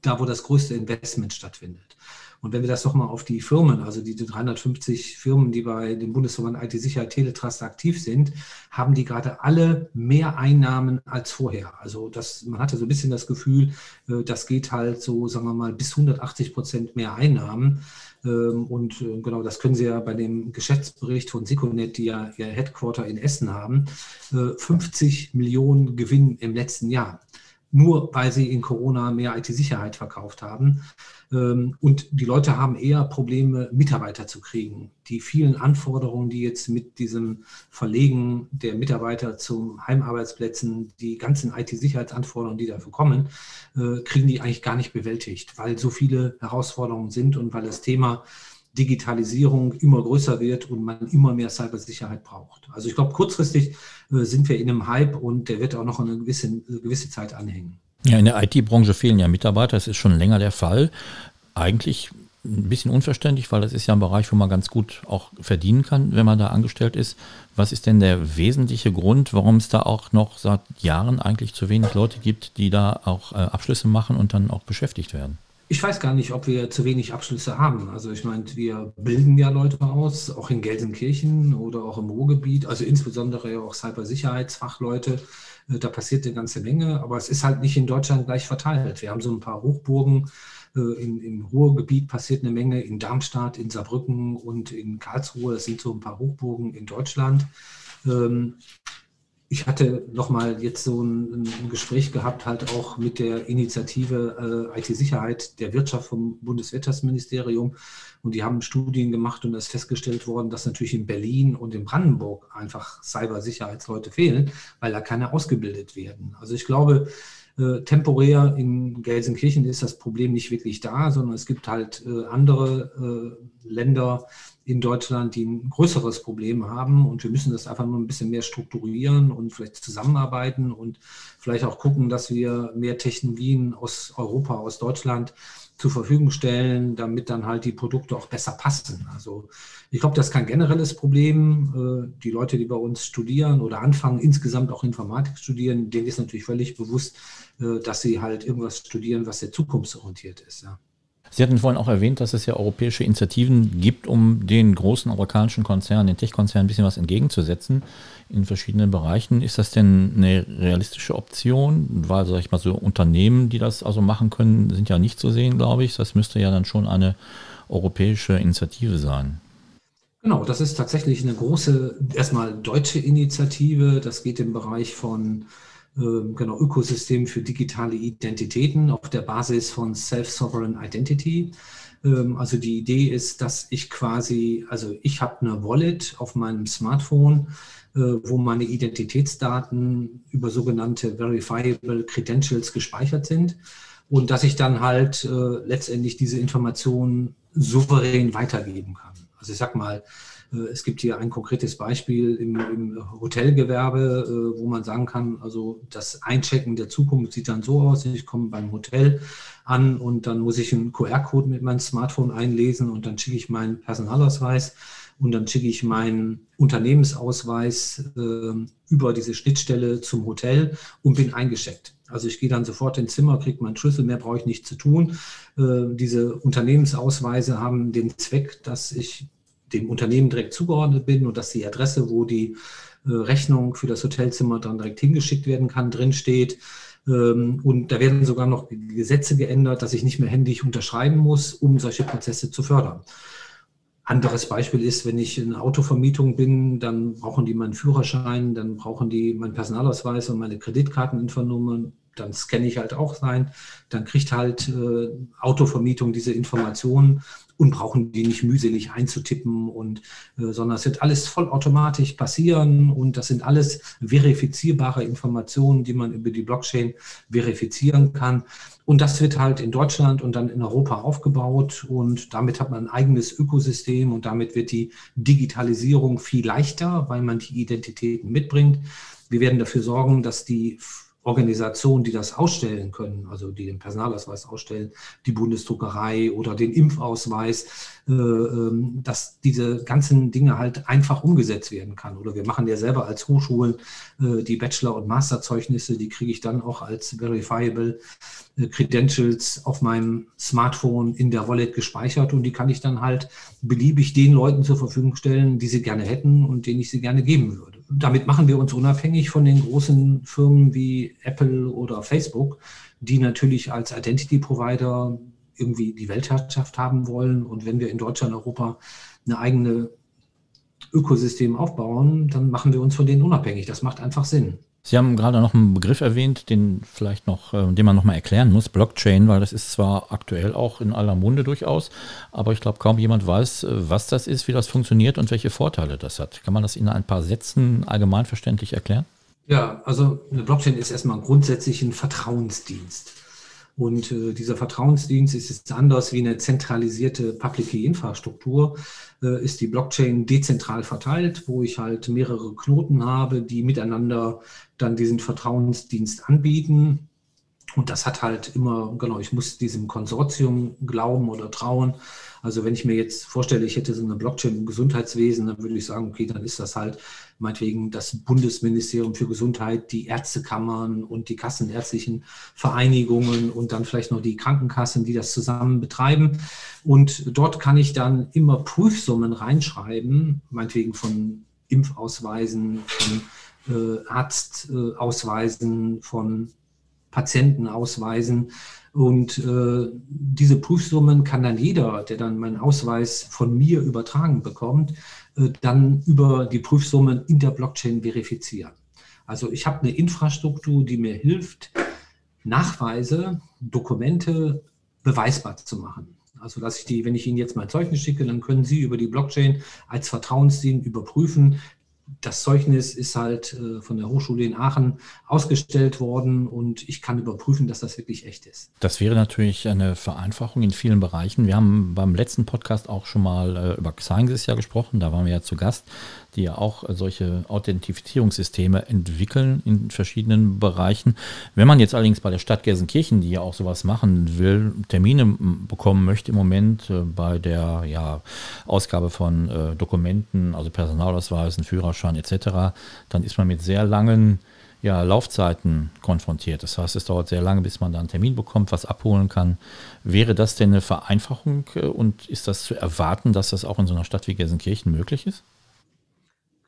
da, wo das größte Investment stattfindet. Und wenn wir das doch mal auf die Firmen, also die 350 Firmen, die bei dem Bundesverband IT-Sicherheit Teletrust aktiv sind, haben die gerade alle mehr Einnahmen als vorher. Also das, man hatte so ein bisschen das Gefühl, äh, das geht halt so, sagen wir mal, bis 180 Prozent mehr Einnahmen. Ähm, und äh, genau, das können Sie ja bei dem Geschäftsbericht von Siconet, die ja ihr Headquarter in Essen haben, 50 äh, Millionen Gewinn im letzten Jahr nur weil sie in Corona mehr IT-Sicherheit verkauft haben. Ähm, und die Leute haben eher Probleme, Mitarbeiter zu kriegen. Die vielen Anforderungen, die jetzt mit diesem Verlegen der Mitarbeiter zu Heimarbeitsplätzen, die ganzen IT-Sicherheitsanforderungen, die dafür kommen, äh, kriegen die eigentlich gar nicht bewältigt, weil so viele Herausforderungen sind und weil das Thema Digitalisierung immer größer wird und man immer mehr Cybersicherheit braucht. Also ich glaube, kurzfristig äh, sind wir in einem Hype und der wird auch noch eine gewisse, eine gewisse Zeit anhängen. Ja, in der IT-Branche fehlen ja Mitarbeiter, das ist schon länger der Fall. Eigentlich ein bisschen unverständlich, weil das ist ja ein Bereich, wo man ganz gut auch verdienen kann, wenn man da angestellt ist. Was ist denn der wesentliche Grund, warum es da auch noch seit Jahren eigentlich zu wenig Leute gibt, die da auch äh, Abschlüsse machen und dann auch beschäftigt werden? Ich weiß gar nicht, ob wir zu wenig Abschlüsse haben. Also ich meine, wir bilden ja Leute aus, auch in Gelsenkirchen oder auch im Ruhrgebiet, also insbesondere auch Cybersicherheitsfachleute. Da passiert eine ganze Menge, aber es ist halt nicht in Deutschland gleich verteilt. Wir haben so ein paar Hochburgen. Äh, in, Im Ruhrgebiet passiert eine Menge, in Darmstadt, in Saarbrücken und in Karlsruhe. Das sind so ein paar Hochburgen in Deutschland. Ich hatte nochmal jetzt so ein, ein, Gespräch gehabt, halt auch mit der Initiative äh, IT-Sicherheit der Wirtschaft vom Bundeswirtschaftsministerium. Und die haben Studien gemacht und es ist festgestellt worden, dass natürlich in Berlin und in Brandenburg einfach Cybersicherheitsleute fehlen, weil da keine ausgebildet werden. Also ich glaube, äh, temporär in Gelsenkirchen ist das Problem nicht wirklich da, sondern es gibt halt äh, andere äh, Länder, in Deutschland, die ein größeres Problem haben. Und wir müssen das einfach nur ein bisschen mehr strukturieren und vielleicht zusammenarbeiten und vielleicht auch gucken, dass wir mehr Technologien aus Europa, aus Deutschland zur Verfügung stellen, damit dann halt die Produkte auch besser passen. Also ich glaube, das ist kein generelles Problem. Äh, die Leute, die bei uns studieren oder anfangen, insgesamt auch Informatik studieren, denen ist natürlich völlig bewusst, äh, dass sie halt irgendwas studieren, was sehr zukunftsorientiert ist. Ja. Sie hatten vorhin auch erwähnt, dass es ja europäische Initiativen gibt, um den großen amerikanischen Konzernen, den Tech-Konzernen ein bisschen was entgegenzusetzen in verschiedenen Bereichen. Ist das denn eine realistische Option? Weil, sag ich mal, so Unternehmen, die das also machen können, sind ja nicht zu sehen, glaube ich. Das müsste ja dann schon eine europäische Initiative sein. Genau, das ist tatsächlich eine große, erstmal deutsche Initiative. Das geht im Bereich von genau, Ökosystem für digitale Identitäten auf der Basis von Self-Sovereign Identity. Ähm, also die Idee ist, dass ich quasi, also ich habe eine Wallet auf meinem Smartphone, äh, wo meine Identitätsdaten über sogenannte Verifiable Credentials gespeichert sind und dass ich dann halt äh, letztendlich diese Informationen souverän weitergeben kann. Also ich sag mal, es gibt hier ein konkretes Beispiel im, im Hotelgewerbe, äh, wo man sagen kann, also das Einchecken der Zukunft sieht dann so aus, ich komme beim Hotel an und dann muss ich einen QR-Code mit meinem Smartphone einlesen und dann schicke ich meinen Personalausweis und dann schicke ich meinen Unternehmensausweis äh, über diese Schnittstelle zum Hotel und bin eingecheckt. Also ich gehe dann sofort ins Zimmer, kriege meinen Schlüssel, mehr brauche ich nicht zu tun. Äh, diese Unternehmensausweise haben den Zweck, dass ich dem Unternehmen direkt zugeordnet bin und dass die Adresse, wo die äh, Rechnung für das Hotelzimmer dann direkt hingeschickt werden kann, drinsteht. Ähm, und da werden sogar noch Gesetze geändert, dass ich nicht mehr händisch unterschreiben muss, um solche Prozesse zu fördern. Anderes Beispiel ist, wenn ich in Autovermietung bin, dann brauchen die meinen Führerschein, dann brauchen die meinen Personalausweis und meine Kreditkarteninfonnummer dann scanne ich halt auch sein, dann kriegt halt äh, Autovermietung diese Informationen und brauchen die nicht mühselig einzutippen und äh, sondern es wird alles vollautomatisch passieren und das sind alles verifizierbare Informationen, die man über die Blockchain verifizieren kann. Und das wird halt in Deutschland und dann in Europa aufgebaut und damit hat man ein eigenes Ökosystem und damit wird die Digitalisierung viel leichter, weil man die Identitäten mitbringt. Wir werden dafür sorgen, dass die Organisationen, die das ausstellen können, also die den Personalausweis ausstellen, die Bundesdruckerei oder den Impfausweis, äh, ähm, dass diese ganzen Dinge halt einfach umgesetzt werden kann. Oder wir machen ja selber als Hochschulen äh, die Bachelor- und Masterzeugnisse, die kriege ich dann auch als verifiable äh, Credentials auf meinem Smartphone in der Wallet gespeichert und die kann ich dann halt beliebig den Leuten zur Verfügung stellen, die sie gerne hätten und denen ich sie gerne geben würde damit machen wir uns unabhängig von den großen Firmen wie Apple oder Facebook, die natürlich als Identity Provider irgendwie die Weltherrschaft haben wollen. Und wenn wir in Deutschland, Europa eine eigene Ökosystem aufbauen, dann machen wir uns von denen unabhängig. Das macht einfach Sinn. Sie haben gerade noch einen Begriff erwähnt, den vielleicht noch, äh, den man noch mal erklären muss, Blockchain, weil das ist zwar aktuell auch in aller Munde durchaus, aber ich glaube kaum jemand weiß, äh, was das ist, wie das funktioniert und welche Vorteile das hat. Kann man das in ein paar Sätzen allgemeinverständlich erklären? Ja, also eine Blockchain ist erstmal grundsätzlich ein Vertrauensdienst. Und äh, dieser Vertrauensdienst ist jetzt anders wie eine zentralisierte Public Key Infrastruktur, äh, ist die Blockchain dezentral verteilt, wo ich halt mehrere Knoten habe, die miteinander dann diesen Vertrauensdienst anbieten. Und das hat halt immer, genau, ich muss diesem Konsortium glauben oder trauen. Also wenn ich mir jetzt vorstelle, ich hätte so eine Blockchain im Gesundheitswesen, dann würde ich sagen, okay, dann ist das halt meinetwegen das Bundesministerium für Gesundheit, die Ärztekammern und die kassenärztlichen Vereinigungen und dann vielleicht noch die Krankenkassen, die das zusammen betreiben. Und dort kann ich dann immer Prüfsummen reinschreiben, meinetwegen von Impfausweisen, von äh, Arztausweisen, von Patientenausweisen und äh, diese Prüfsummen kann dann jeder, der dann meinen Ausweis von mir übertragen bekommt, äh, dann über die Prüfsummen in der Blockchain verifizieren. Also ich habe eine Infrastruktur, die mir hilft, Nachweise, Dokumente beweisbar zu machen. Also dass ich die, wenn ich Ihnen jetzt mein Zeugnis schicke, dann können Sie über die Blockchain als Vertrauensdienst überprüfen, das Zeugnis ist halt äh, von der Hochschule in Aachen ausgestellt worden und ich kann überprüfen, dass das wirklich echt ist. Das wäre natürlich eine Vereinfachung in vielen Bereichen. Wir haben beim letzten Podcast auch schon mal äh, über Xangis ja gesprochen, da waren wir ja zu Gast die ja auch solche Authentifizierungssysteme entwickeln in verschiedenen Bereichen. Wenn man jetzt allerdings bei der Stadt Gelsenkirchen, die ja auch sowas machen will, Termine bekommen möchte im Moment äh, bei der ja, Ausgabe von äh, Dokumenten, also Personalausweisen, Führerschein etc., dann ist man mit sehr langen ja, Laufzeiten konfrontiert. Das heißt, es dauert sehr lange, bis man da einen Termin bekommt, was abholen kann. Wäre das denn eine Vereinfachung äh, und ist das zu erwarten, dass das auch in so einer Stadt wie Gelsenkirchen möglich ist?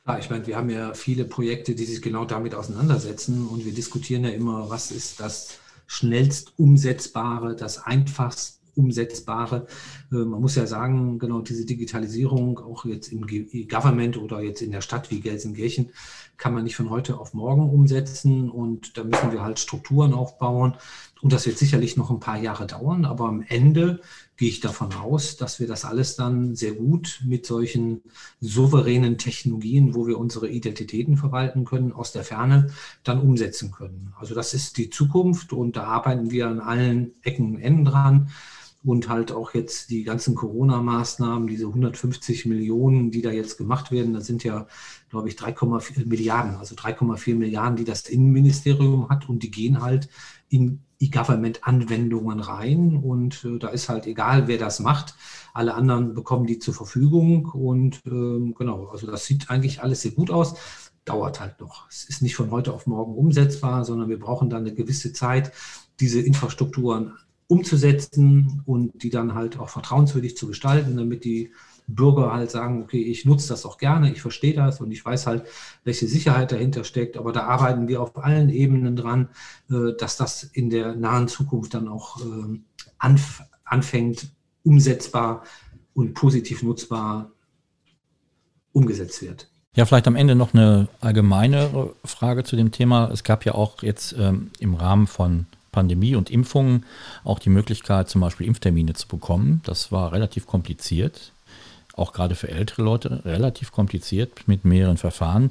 Ja, ich meine, wir haben ja viele Projekte, die sich genau damit auseinandersetzen und wir diskutieren ja immer, was ist das schnellst umsetzbare, das einfachst umsetzbare. Äh, man muss ja sagen, genau diese Digitalisierung, auch jetzt im Government oder jetzt in der Stadt wie Gelsenkirchen, kann man nicht von heute auf morgen umsetzen und da müssen wir halt Strukturen aufbauen. Und das wird sicherlich noch ein paar Jahre dauern, aber am Ende gehe ich davon aus, dass wir das alles dann sehr gut mit solchen souveränen Technologien, wo wir unsere Identitäten verwalten können, aus der Ferne dann umsetzen können. Also das ist die Zukunft und da arbeiten wir an allen Ecken und Enden dran. Und halt auch jetzt die ganzen Corona-Maßnahmen, diese 150 Millionen, die da jetzt gemacht werden, das sind ja, glaube ich, 3,4 Milliarden, also 3,4 Milliarden, die das Innenministerium hat und die gehen halt in E-Government-Anwendungen rein und äh, da ist halt egal, wer das macht. Alle anderen bekommen die zur Verfügung und ähm, genau, also das sieht eigentlich alles sehr gut aus. Dauert halt noch. Es ist nicht von heute auf morgen umsetzbar, sondern wir brauchen dann eine gewisse Zeit, diese Infrastrukturen umzusetzen und die dann halt auch vertrauenswürdig zu gestalten, damit die Bürger halt sagen, okay, ich nutze das auch gerne, ich verstehe das und ich weiß halt, welche Sicherheit dahinter steckt. Aber da arbeiten wir auf allen Ebenen dran, äh, dass das in der nahen Zukunft dann auch ähm, anf anfängt, umsetzbar und positiv nutzbar umgesetzt wird. Ja, vielleicht am Ende noch eine allgemeine Frage zu dem Thema. Es gab ja auch jetzt ähm, im Rahmen von Pandemie und Impfungen auch die Möglichkeit, zum Beispiel Impftermine zu bekommen. Das war relativ kompliziert auch gerade für ältere Leute relativ kompliziert mit mehreren Verfahren.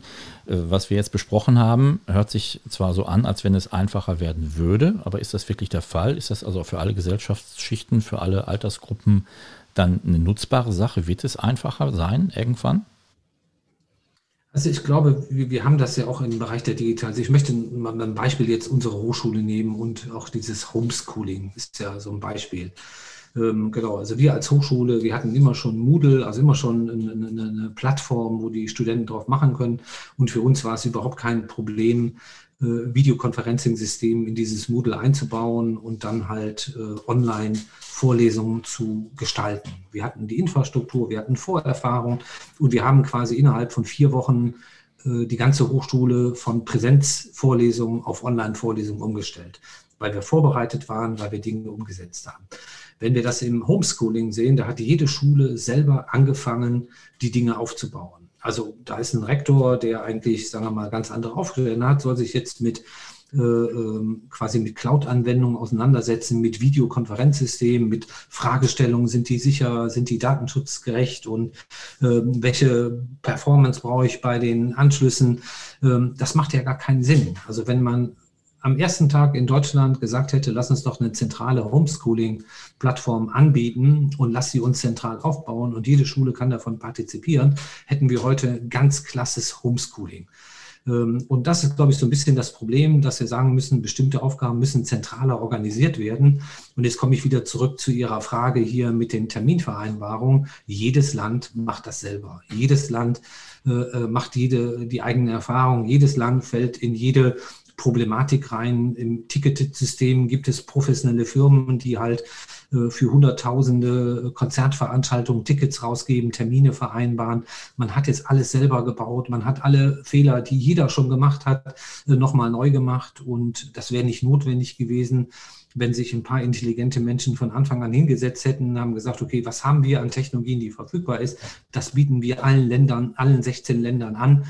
Äh, was wir jetzt besprochen haben, hört sich zwar so an, als wenn es einfacher werden würde, aber ist das wirklich der Fall? Ist das also für alle Gesellschaftsschichten, für alle Altersgruppen dann eine nutzbare Sache? Wird es einfacher sein irgendwann? Also ich glaube, wir, haben das ja auch im Bereich der Digitalisierung. Ich möchte mal ein Beispiel jetzt unsere Hochschule nehmen und auch dieses Homeschooling ist ja so ein Beispiel. Ähm, genau, also wir als Hochschule, wir hatten immer schon Moodle, also immer schon eine, eine, eine, Plattform, wo die Studenten drauf machen können. Und für uns war es überhaupt kein Problem, Videoconferencing-System in dieses Moodle einzubauen und dann halt äh, online Vorlesungen zu gestalten. Wir hatten die Infrastruktur, wir hatten Vorerfahrung und wir haben quasi innerhalb von vier Wochen äh, die ganze Hochschule von Präsenzvorlesungen auf Online-Vorlesungen umgestellt, weil wir vorbereitet waren, weil wir Dinge umgesetzt haben. Wenn wir das im Homeschooling sehen, da hat jede Schule selber angefangen, die Dinge aufzubauen. Also da ist ein Rektor, der eigentlich, sagen wir mal, ganz andere Aufgaben hat, soll sich jetzt mit äh, ähm, quasi mit Cloud-Anwendungen auseinandersetzen, mit Videokonferenzsystemen, mit Fragestellungen, sind die sicher, sind die datenschutzgerecht und äh, welche Performance brauche ich bei den Anschlüssen. Ähm, das macht ja gar keinen Sinn. Also wenn man am ersten Tag in Deutschland gesagt hätte, lass uns doch eine zentrale Homeschooling-Plattform anbieten und lass sie uns zentral aufbauen und jede Schule kann davon partizipieren, hätten wir heute ganz klasses Homeschooling. Ähm, und das ist, glaube ich, so ein bisschen das Problem, dass wir sagen müssen, bestimmte Aufgaben müssen zentraler organisiert werden. Und jetzt komme ich wieder zurück zu Ihrer Frage hier mit den Terminvereinbarungen. Jedes Land macht das selber. Jedes Land äh, äh macht jede, die eigene Erfahrung. Jedes Land fällt in jede Problematik rein. Im Ticketsystem gibt es professionelle Firmen, die halt äh, für Hunderttausende Konzertveranstaltungen Tickets rausgeben, Termine vereinbaren. Man hat jetzt alles selber gebaut. Man hat alle Fehler, die jeder schon gemacht hat, äh, nochmal neu gemacht. Und das wäre nicht notwendig gewesen wenn sich ein paar intelligente Menschen von Anfang an hingesetzt hätten und haben gesagt, okay, was haben wir an Technologien, die verfügbar ist? Das bieten wir allen Ländern, allen 16 Ländern an.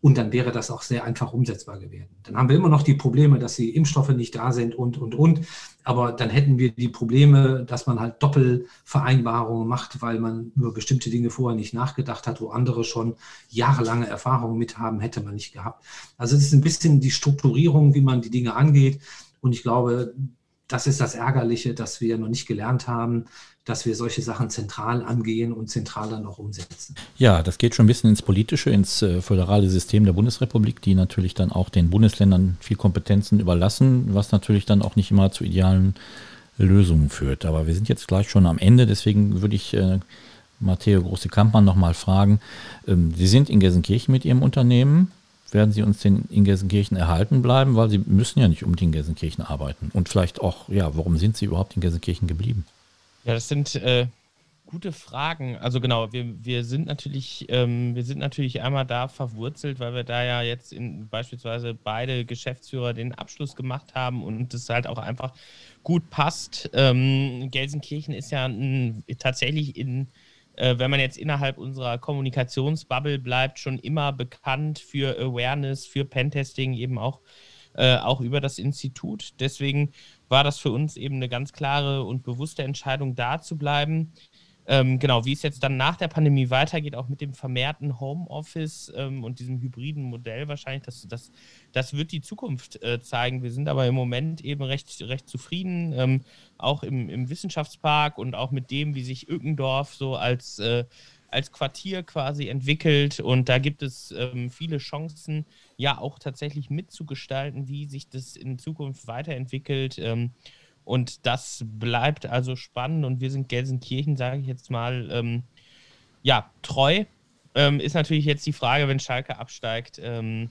Und dann wäre das auch sehr einfach umsetzbar gewesen. Dann haben wir immer noch die Probleme, dass die Impfstoffe nicht da sind und, und, und. Aber dann hätten wir die Probleme, dass man halt Doppelvereinbarungen macht, weil man über bestimmte Dinge vorher nicht nachgedacht hat, wo andere schon jahrelange Erfahrungen mit haben, hätte man nicht gehabt. Also es ist ein bisschen die Strukturierung, wie man die Dinge angeht. Und ich glaube, das ist das Ärgerliche, dass wir noch nicht gelernt haben, dass wir solche Sachen zentral angehen und zentral dann auch umsetzen. Ja, das geht schon ein bisschen ins Politische, ins äh, föderale System der Bundesrepublik, die natürlich dann auch den Bundesländern viel Kompetenzen überlassen, was natürlich dann auch nicht immer zu idealen Lösungen führt. Aber wir sind jetzt gleich schon am Ende, deswegen würde ich äh, Matteo Große-Kampmann nochmal fragen. Ähm, Sie sind in Gelsenkirchen mit Ihrem Unternehmen. Werden Sie uns denn in Gelsenkirchen erhalten bleiben? Weil Sie müssen ja nicht unbedingt in Gelsenkirchen arbeiten. Und vielleicht auch, ja, warum sind Sie überhaupt in Gelsenkirchen geblieben? Ja, das sind äh, gute Fragen. Also genau, wir, wir sind natürlich, ähm, wir sind natürlich einmal da verwurzelt, weil wir da ja jetzt in, beispielsweise beide Geschäftsführer den Abschluss gemacht haben und es halt auch einfach gut passt. Ähm, Gelsenkirchen ist ja ein, tatsächlich in äh, wenn man jetzt innerhalb unserer Kommunikationsbubble bleibt, schon immer bekannt für Awareness, für Pentesting, eben auch, äh, auch über das Institut. Deswegen war das für uns eben eine ganz klare und bewusste Entscheidung, da zu bleiben. Ähm, genau, wie es jetzt dann nach der Pandemie weitergeht, auch mit dem vermehrten Homeoffice ähm, und diesem hybriden Modell wahrscheinlich, das, das, das wird die Zukunft äh, zeigen. Wir sind aber im Moment eben recht, recht zufrieden, ähm, auch im, im Wissenschaftspark und auch mit dem, wie sich Ückendorf so als, äh, als Quartier quasi entwickelt. Und da gibt es ähm, viele Chancen, ja auch tatsächlich mitzugestalten, wie sich das in Zukunft weiterentwickelt. Ähm, und das bleibt also spannend und wir sind Gelsenkirchen, sage ich jetzt mal, ähm, ja, treu. Ähm, ist natürlich jetzt die Frage, wenn Schalke absteigt, ähm,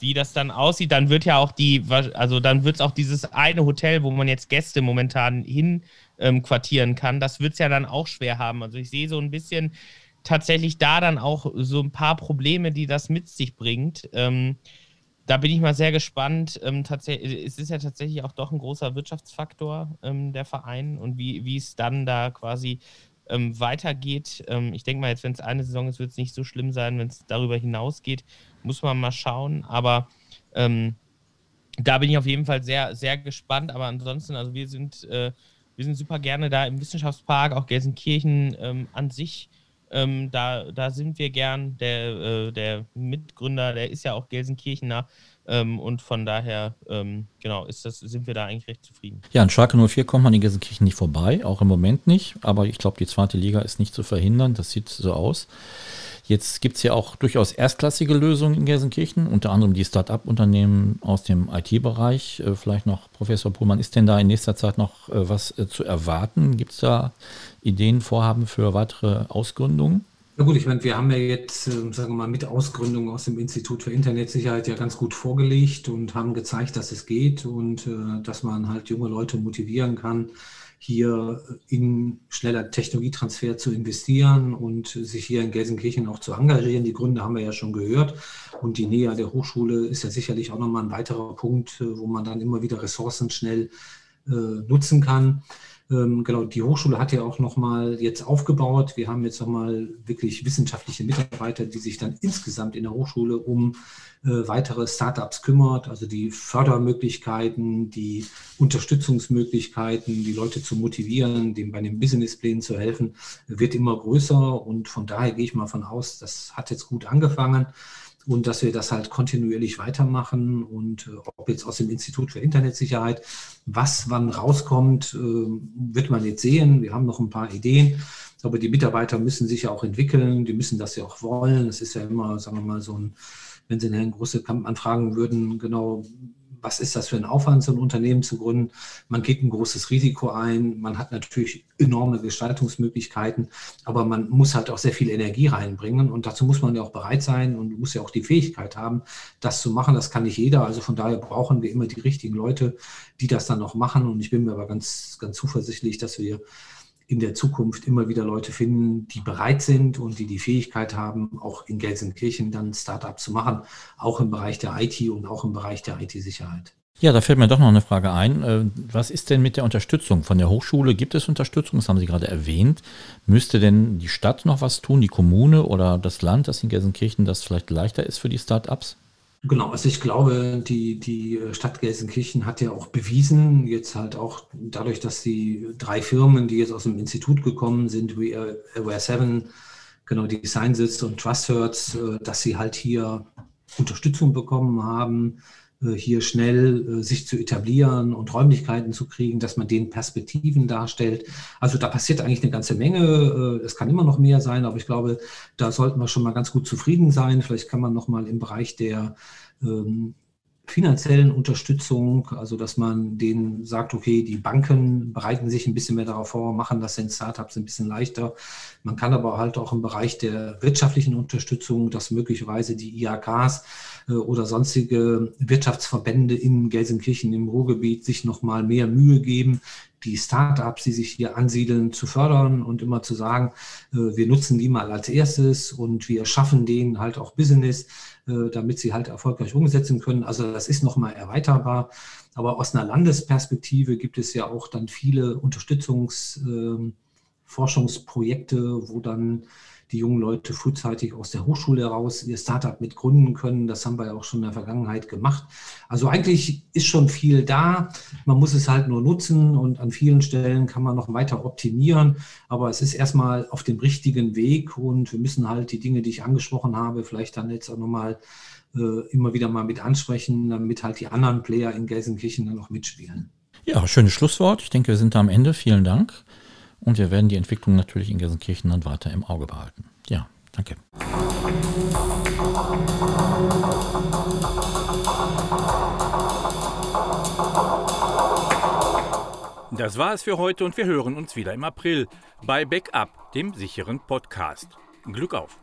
wie das dann aussieht. Dann wird ja auch die, also dann wird es auch dieses eine Hotel, wo man jetzt Gäste momentan hin ähm, kann, das wird es ja dann auch schwer haben. Also ich sehe so ein bisschen tatsächlich da dann auch so ein paar Probleme, die das mit sich bringt. Da bin ich mal sehr gespannt. Ähm, es ist ja tatsächlich auch doch ein großer Wirtschaftsfaktor, ähm, der Verein, und wie, wie es dann da quasi ähm, weitergeht. Ähm, ich denke mal, jetzt, wenn es eine Saison ist, wird es nicht so schlimm sein. Wenn es darüber hinausgeht, muss man mal schauen. Aber ähm, da bin ich auf jeden Fall sehr, sehr gespannt. Aber ansonsten, also wir sind, äh, wir sind super gerne da im Wissenschaftspark, auch Gelsenkirchen ähm, an sich. Ähm, da, da sind wir gern. Der, äh, der Mitgründer, der ist ja auch Gelsenkirchener. Ähm, und von daher, ähm, genau, ist das, sind wir da eigentlich recht zufrieden. Ja, an Schalke 04 kommt man in Gelsenkirchen nicht vorbei, auch im Moment nicht. Aber ich glaube, die zweite Liga ist nicht zu verhindern. Das sieht so aus. Jetzt gibt es ja auch durchaus erstklassige Lösungen in Gelsenkirchen, unter anderem die Start-up-Unternehmen aus dem IT-Bereich. Äh, vielleicht noch, Professor Puhlmann, ist denn da in nächster Zeit noch äh, was äh, zu erwarten? Gibt es da Ideen, Vorhaben für weitere Ausgründungen? Na gut, ich meine, wir haben ja jetzt, sagen wir mal, mit Ausgründung aus dem Institut für Internetsicherheit ja ganz gut vorgelegt und haben gezeigt, dass es geht und dass man halt junge Leute motivieren kann, hier in schneller Technologietransfer zu investieren und sich hier in Gelsenkirchen auch zu engagieren. Die Gründe haben wir ja schon gehört. Und die Nähe der Hochschule ist ja sicherlich auch nochmal ein weiterer Punkt, wo man dann immer wieder Ressourcen schnell äh, nutzen kann. Ähm, genau, die Hochschule hat ja auch nochmal jetzt aufgebaut. Wir haben jetzt nochmal wirklich wissenschaftliche Mitarbeiter, die sich dann insgesamt in der Hochschule um äh, weitere Startups kümmert, also die Fördermöglichkeiten, die Unterstützungsmöglichkeiten, die Leute zu motivieren, dem bei den Businessplänen zu helfen, wird immer größer. Und von daher gehe ich mal von aus, das hat jetzt gut angefangen und dass wir das halt kontinuierlich weitermachen und äh, ob jetzt aus dem Institut für Internetsicherheit was wann rauskommt, äh, wird man jetzt sehen. Wir haben noch ein paar Ideen, aber die Mitarbeiter müssen sich ja auch entwickeln, die müssen das ja auch wollen. Das ist ja immer, sagen wir mal, so ein, wenn Sie Herrn Große-Kamp anfragen würden, genau, was ist das für ein Aufwand, so ein Unternehmen zu gründen? Man geht ein großes Risiko ein, man hat natürlich enorme Gestaltungsmöglichkeiten, aber man muss halt auch sehr viel Energie reinbringen und dazu muss man ja auch bereit sein und muss ja auch die Fähigkeit haben, das zu machen. Das kann nicht jeder. Also von daher brauchen wir immer die richtigen Leute, die das dann noch machen und ich bin mir aber ganz, ganz zuversichtlich, dass wir in der Zukunft immer wieder Leute finden, die bereit sind und die die Fähigkeit haben, auch in Gelsenkirchen dann Startup zu machen, auch im Bereich der IT und auch im Bereich der IT-Sicherheit. Ja, da fällt mir doch noch eine Frage ein. Äh, was ist denn mit der Unterstützung von der Hochschule? Gibt es Unterstützung? Das haben Sie gerade erwähnt. Müsste denn die Stadt noch was tun, die Kommune oder das Land, das in Gelsenkirchen das vielleicht leichter ist für die Startups? Genau, also ich glaube, die, die Stadt Gelsenkirchen hat ja auch bewiesen, jetzt halt auch dadurch, dass die drei Firmen, die jetzt aus dem Institut gekommen sind, wie Aware 7, genau, Design Sitz und TrustHurts, äh, dass sie halt hier Unterstützung bekommen haben, äh, hier schnell äh, sich zu etablieren und Räumlichkeiten zu kriegen, dass man den Perspektiven darstellt. Also da passiert eigentlich eine ganze Menge. Äh, es kann immer noch mehr sein, aber ich glaube, da sollten wir schon mal ganz gut zufrieden sein. Vielleicht kann man noch mal im Bereich der ähm, finanziellen Unterstützung, also dass man denen sagt, okay, die Banken bereiten sich ein bisschen mehr darauf vor, machen das in Startups ein bisschen leichter. Man kann aber halt auch im Bereich der wirtschaftlichen Unterstützung, dass möglicherweise die IHKs äh, oder sonstige Wirtschaftsverbände in Gelsenkirchen im Ruhrgebiet sich nochmal mehr Mühe geben, die Startups, die sich hier ansiedeln, zu fördern und immer zu sagen, äh, wir nutzen die mal als erstes und wir schaffen denen halt auch Business, äh, damit sie halt erfolgreich umsetzen können. Also das ist nochmal erweiterbar. Aber aus einer Landesperspektive gibt es ja auch dann viele Unterstützungsforschungsprojekte, ähm, wo dann die jungen Leute frühzeitig aus der Hochschule heraus ihr Startup mit gründen können. Das haben wir ja auch schon in der Vergangenheit gemacht. Also eigentlich ist schon viel da. Man muss es halt nur nutzen und an vielen Stellen kann man noch weiter optimieren. Aber es ist erstmal auf dem richtigen Weg und wir müssen halt die Dinge, die ich angesprochen habe, vielleicht dann jetzt auch nochmal äh, immer wieder mal mit ansprechen, damit halt die anderen Player in Gelsenkirchen dann noch mitspielen. Ja, schönes Schlusswort. Ich denke, wir sind da am Ende. Vielen Dank. Und wir werden die Entwicklung natürlich in Gelsenkirchen dann weiter im Auge behalten. Ja, danke. Das war es für heute und wir hören uns wieder im April bei Backup, dem sicheren Podcast. Glück auf!